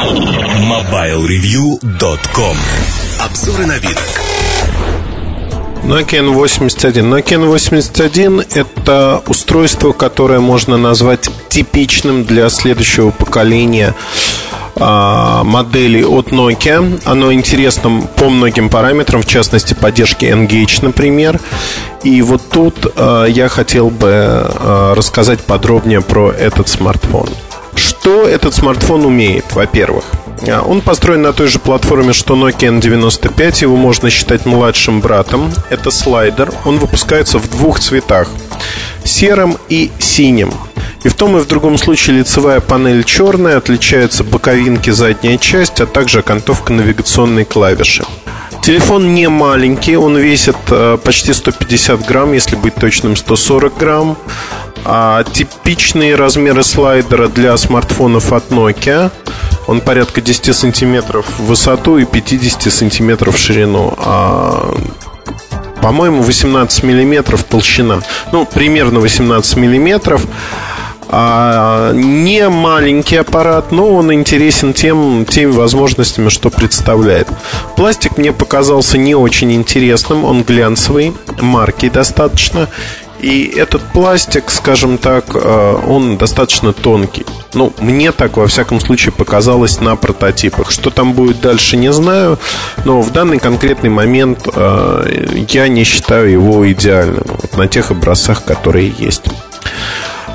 MobileReview.com Обзоры на вид. Nokia N81. Nokia N81 – это устройство, которое можно назвать типичным для следующего поколения а, моделей от Nokia. Оно интересно по многим параметрам, в частности, поддержки Engage, например. И вот тут а, я хотел бы а, рассказать подробнее про этот смартфон. Что этот смартфон умеет, во-первых? А, он построен на той же платформе, что Nokia N95. Его можно считать младшим братом. Это слайдер. Он выпускается в двух цветах. Серым и синим. И в том и в другом случае лицевая панель черная, отличаются боковинки задняя часть, а также окантовка навигационной клавиши. Телефон не маленький, он весит э, почти 150 грамм, если быть точным, 140 грамм. А типичные размеры слайдера для смартфонов от Nokia он порядка 10 сантиметров в высоту и 50 сантиметров в ширину. А по-моему, 18 миллиметров толщина. Ну, примерно 18 миллиметров. А, не маленький аппарат, но он интересен тем, теми возможностями, что представляет. Пластик мне показался не очень интересным, он глянцевый, марки достаточно. И этот пластик, скажем так, э, он достаточно тонкий. Ну, мне так, во всяком случае, показалось на прототипах. Что там будет дальше, не знаю. Но в данный конкретный момент э, я не считаю его идеальным. Вот на тех образцах, которые есть.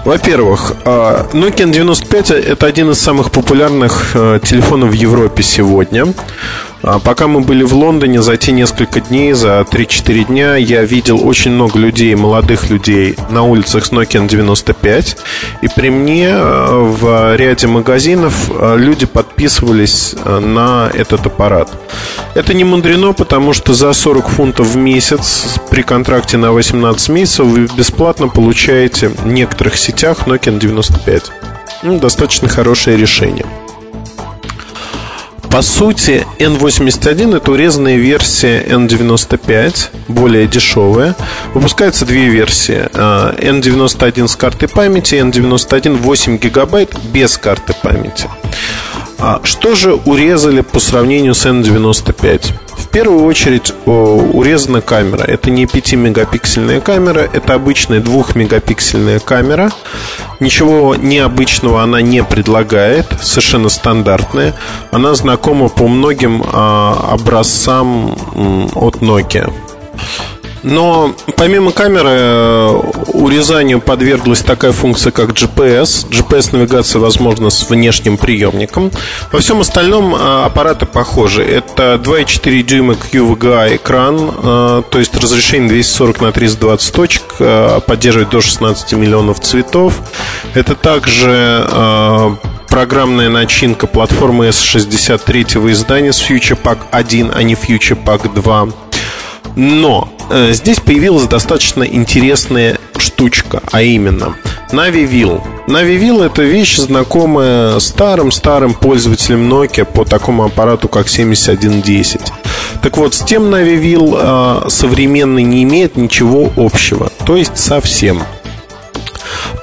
Во-первых, э, Nokia 95 это один из самых популярных телефонов в Европе сегодня. А пока мы были в Лондоне, за те несколько дней, за 3-4 дня, я видел очень много людей, молодых людей на улицах с Nokia 95. И при мне э, в ряде магазинов э, люди подписывались э, на этот аппарат. Это не мудрено, потому что за 40 фунтов в месяц при контракте на 18 месяцев вы бесплатно получаете в некоторых сетях Nokia 95. Ну, достаточно хорошее решение. По сути, N81 это урезанная версия N95, более дешевая. Выпускаются две версии. А, N91 с картой памяти, N91 8 гигабайт без карты памяти. А что же урезали по сравнению с N95? Первую очередь урезана камера. Это не 5-мегапиксельная камера, это обычная 2-мегапиксельная камера. Ничего необычного она не предлагает, совершенно стандартная. Она знакома по многим а, образцам от Nokia. Но помимо камеры э, урезанию подверглась такая функция, как GPS. GPS-навигация возможна с внешним приемником. Во всем остальном э, аппараты похожи. Это 2,4 дюйма QVGA экран, э, то есть разрешение 240 на 320 точек, поддерживает до 16 миллионов цветов. Это также программная начинка платформы S63 издания с Future Pack 1, а не Future Pack 2. Но э, здесь появилась достаточно интересная штучка, а именно NaviVille. NaviVille это вещь, знакомая старым-старым пользователям Nokia по такому аппарату, как 7110. Так вот, с тем NaviVille э, современный не имеет ничего общего, то есть совсем.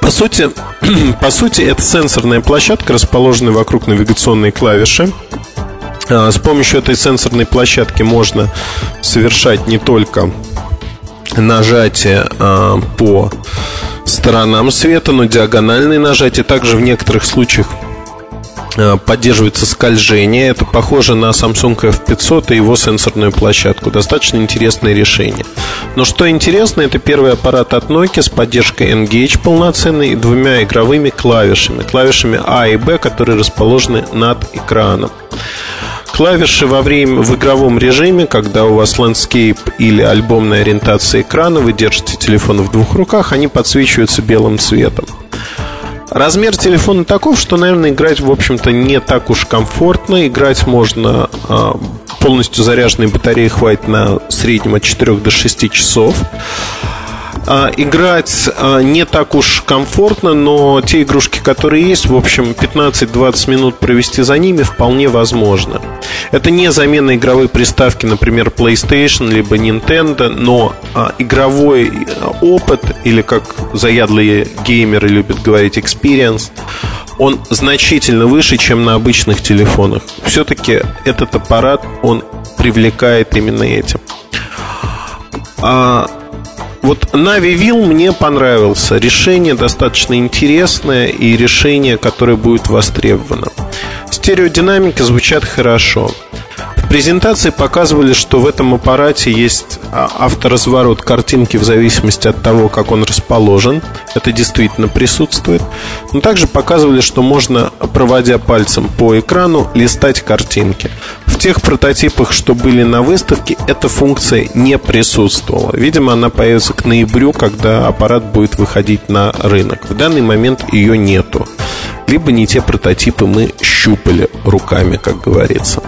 По сути, по сути, это сенсорная площадка, расположенная вокруг навигационной клавиши. А, с помощью этой сенсорной площадки можно совершать не только нажатие а, по сторонам света, но диагональные нажатия. Также в некоторых случаях а, поддерживается скольжение. Это похоже на Samsung F500 и его сенсорную площадку. Достаточно интересное решение. Но что интересно, это первый аппарат от Nokia с поддержкой Engage полноценной и двумя игровыми клавишами. Клавишами A и B, которые расположены над экраном. Клавиши во время в игровом режиме, когда у вас landscape или альбомная ориентация экрана, вы держите телефон в двух руках, они подсвечиваются белым цветом. Размер телефона таков, что, наверное, играть, в общем-то, не так уж комфортно. Играть можно а, полностью заряженной батареи хватит на среднем от 4 до 6 часов. А, играть а, не так уж комфортно, но те игрушки, которые есть, в общем, 15-20 минут провести за ними вполне возможно. Это не замена игровой приставки, например, PlayStation либо Nintendo, но а, игровой опыт, или как заядлые геймеры любят говорить, experience, он значительно выше, чем на обычных телефонах. Все-таки этот аппарат, он привлекает именно этим. Вот Navi Wheel мне понравился. Решение достаточно интересное и решение, которое будет востребовано. Стереодинамики звучат хорошо. Презентации показывали, что в этом аппарате есть а, авторазворот картинки в зависимости от того, как он расположен. Это действительно присутствует. Но также показывали, что можно, проводя пальцем по экрану, листать картинки. В тех прототипах, что были на выставке, эта функция не присутствовала. Видимо, она появится к ноябрю, когда аппарат будет выходить на рынок. В данный момент ее нету. Либо не те прототипы мы щупали руками, как говорится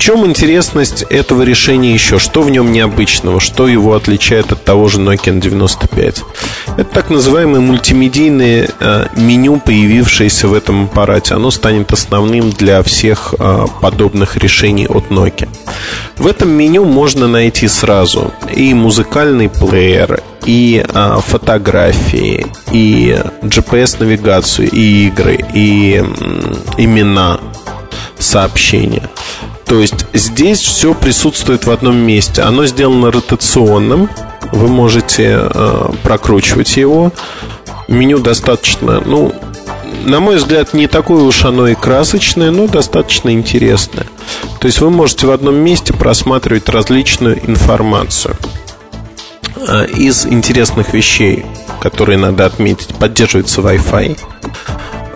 чем интересность этого решения еще? Что в нем необычного? Что его отличает от того же Nokia N95? Это так называемое мультимедийное э, меню, появившееся в этом аппарате. Оно станет основным для всех э, подобных решений от Nokia. В этом меню можно найти сразу и музыкальный плеер, и э, фотографии, и GPS-навигацию, и игры, и имена сообщения. То есть здесь все присутствует в одном месте. Оно сделано ротационным. Вы можете э, прокручивать его. Меню достаточно, ну, на мой взгляд, не такое уж оно и красочное, но достаточно интересное. То есть вы можете в одном месте просматривать различную информацию. Э, из интересных вещей, которые надо отметить, поддерживается Wi-Fi.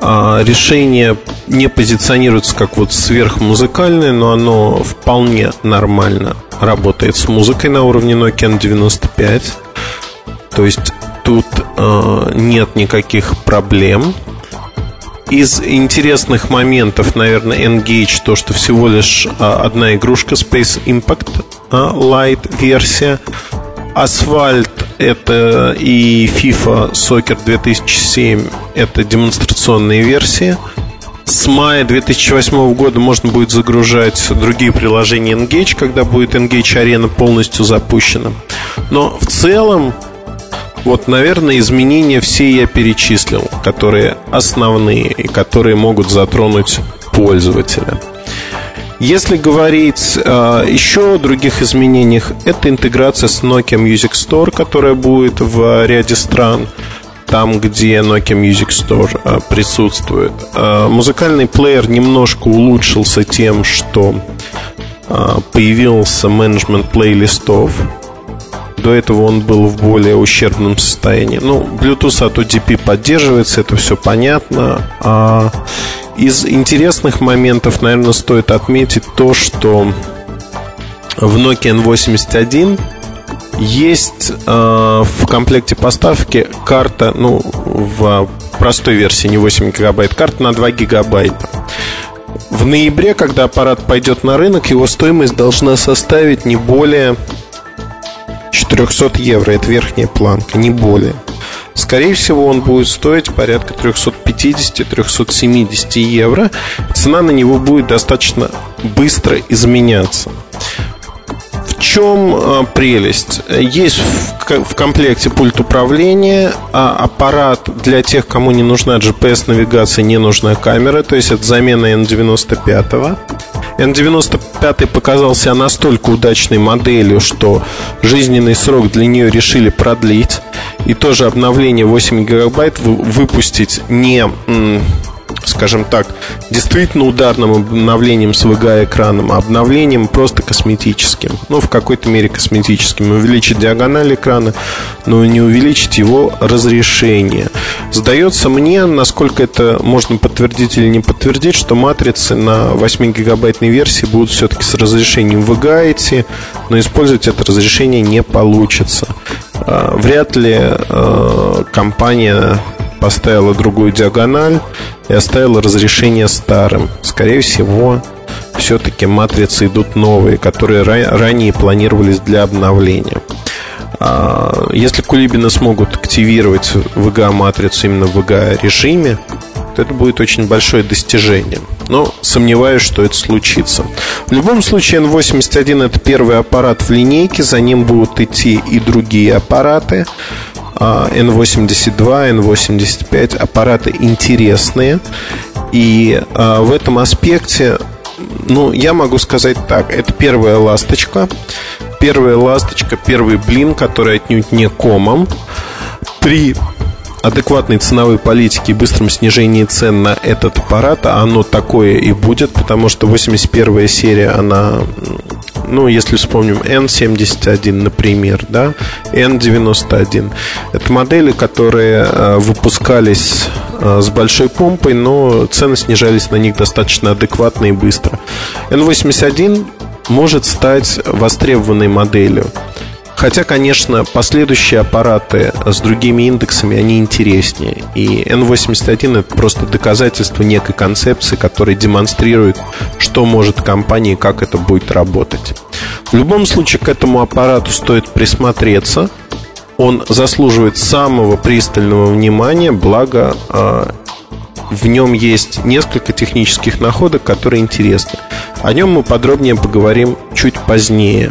А, решение не позиционируется как вот сверхмузыкальное, но оно вполне нормально работает с музыкой на уровне Nokia N95. То есть тут э, нет никаких проблем. Из интересных моментов, наверное, Engage то, что всего лишь э, одна игрушка Space Impact э, Lite версия. Асфальт это и FIFA Soccer 2007 это демонстрационные версии. С мая 2008 года можно будет загружать другие приложения Engage, когда будет Engage Arena полностью запущена. Но в целом, вот, наверное, изменения все я перечислил, которые основные и которые могут затронуть пользователя. Если говорить э, еще о других изменениях, это интеграция с Nokia Music Store, которая будет в ряде стран, там, где Nokia Music Store э, присутствует. Э, музыкальный плеер немножко улучшился тем, что э, появился менеджмент плейлистов. До этого он был в более ущербном состоянии. Ну, Bluetooth от ODP поддерживается, это все понятно. А из интересных моментов, наверное, стоит отметить то, что в Nokia N81 есть э, в комплекте поставки карта, ну, в простой версии, не 8 гигабайт, карта на 2 гигабайта. В ноябре, когда аппарат пойдет на рынок, его стоимость должна составить не более 400 евро. Это верхняя планка, не более. Скорее всего, он будет стоить порядка 350-370 евро. Цена на него будет достаточно быстро изменяться. В чем а, прелесть? Есть в комплекте пульт управления, а аппарат для тех, кому не нужна GPS-навигация, не нужна камера, то есть это замена N95. N95 показался настолько удачной моделью, что жизненный срок для нее решили продлить. И тоже обновление 8 гигабайт выпустить не скажем так, действительно ударным обновлением с VGA-экраном, а обновлением просто косметическим. Ну, в какой-то мере косметическим. Увеличить диагональ экрана, но не увеличить его разрешение. Сдается мне, насколько это можно подтвердить или не подтвердить, что матрицы на 8-гигабайтной версии будут все-таки с разрешением VGA идти, но использовать это разрешение не получится. А, вряд ли а, компания поставила другую диагональ и оставила разрешение старым. Скорее всего, все-таки матрицы идут новые, которые ранее планировались для обновления. А, если кулибины смогут активировать VGA-матрицу именно в VGA-режиме, то это будет очень большое достижение. Но сомневаюсь, что это случится. В любом случае, N81 это первый аппарат в линейке, за ним будут идти и другие аппараты. N82, N85 аппараты интересные. И а, в этом аспекте, ну, я могу сказать так, это первая ласточка. Первая ласточка, первый блин, который отнюдь не комом. При адекватной ценовой политики и быстром снижении цен на этот аппарат, а оно такое и будет, потому что 81 серия, она, ну, если вспомним N71, например, да, N91. Это модели, которые э, выпускались э, с большой помпой, но цены снижались на них достаточно адекватно и быстро. N81 может стать востребованной моделью. Хотя, конечно, последующие аппараты с другими индексами, они интереснее. И N81 это просто доказательство некой концепции, которая демонстрирует, что может компания и как это будет работать. В любом случае, к этому аппарату стоит присмотреться. Он заслуживает самого пристального внимания, благо а, в нем есть несколько технических находок, которые интересны. О нем мы подробнее поговорим чуть позднее.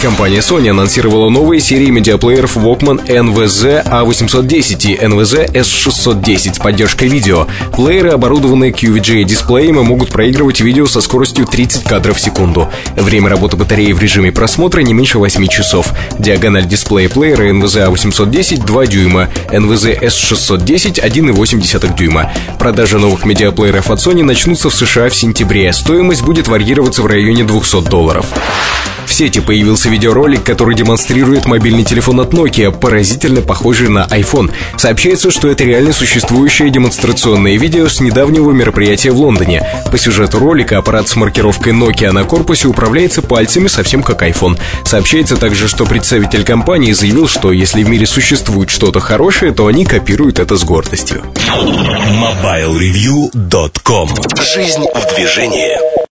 Компания Sony анонсировала новые серии медиаплееров Walkman NVZ A810 и NVZ S610 с поддержкой видео. Плееры, оборудованные QVGA-дисплеем, могут проигрывать видео со скоростью 30 кадров в секунду. Время работы батареи в режиме просмотра не меньше 8 часов. Диагональ дисплея плеера NVZ A810 2 дюйма, NVZ S610 1,8 дюйма. Продажи новых медиаплееров от Sony начнутся в США в сентябре. Стоимость будет варьироваться в районе 200 долларов. В сети появился видеоролик, который демонстрирует мобильный телефон от Nokia, поразительно похожий на iPhone. Сообщается, что это реально существующее демонстрационное видео с недавнего мероприятия в Лондоне. По сюжету ролика аппарат с маркировкой Nokia на корпусе управляется пальцами совсем как iPhone. Сообщается также, что представитель компании заявил, что если в мире существует что-то хорошее, то они копируют это с гордостью. MobileReview.com Жизнь в движении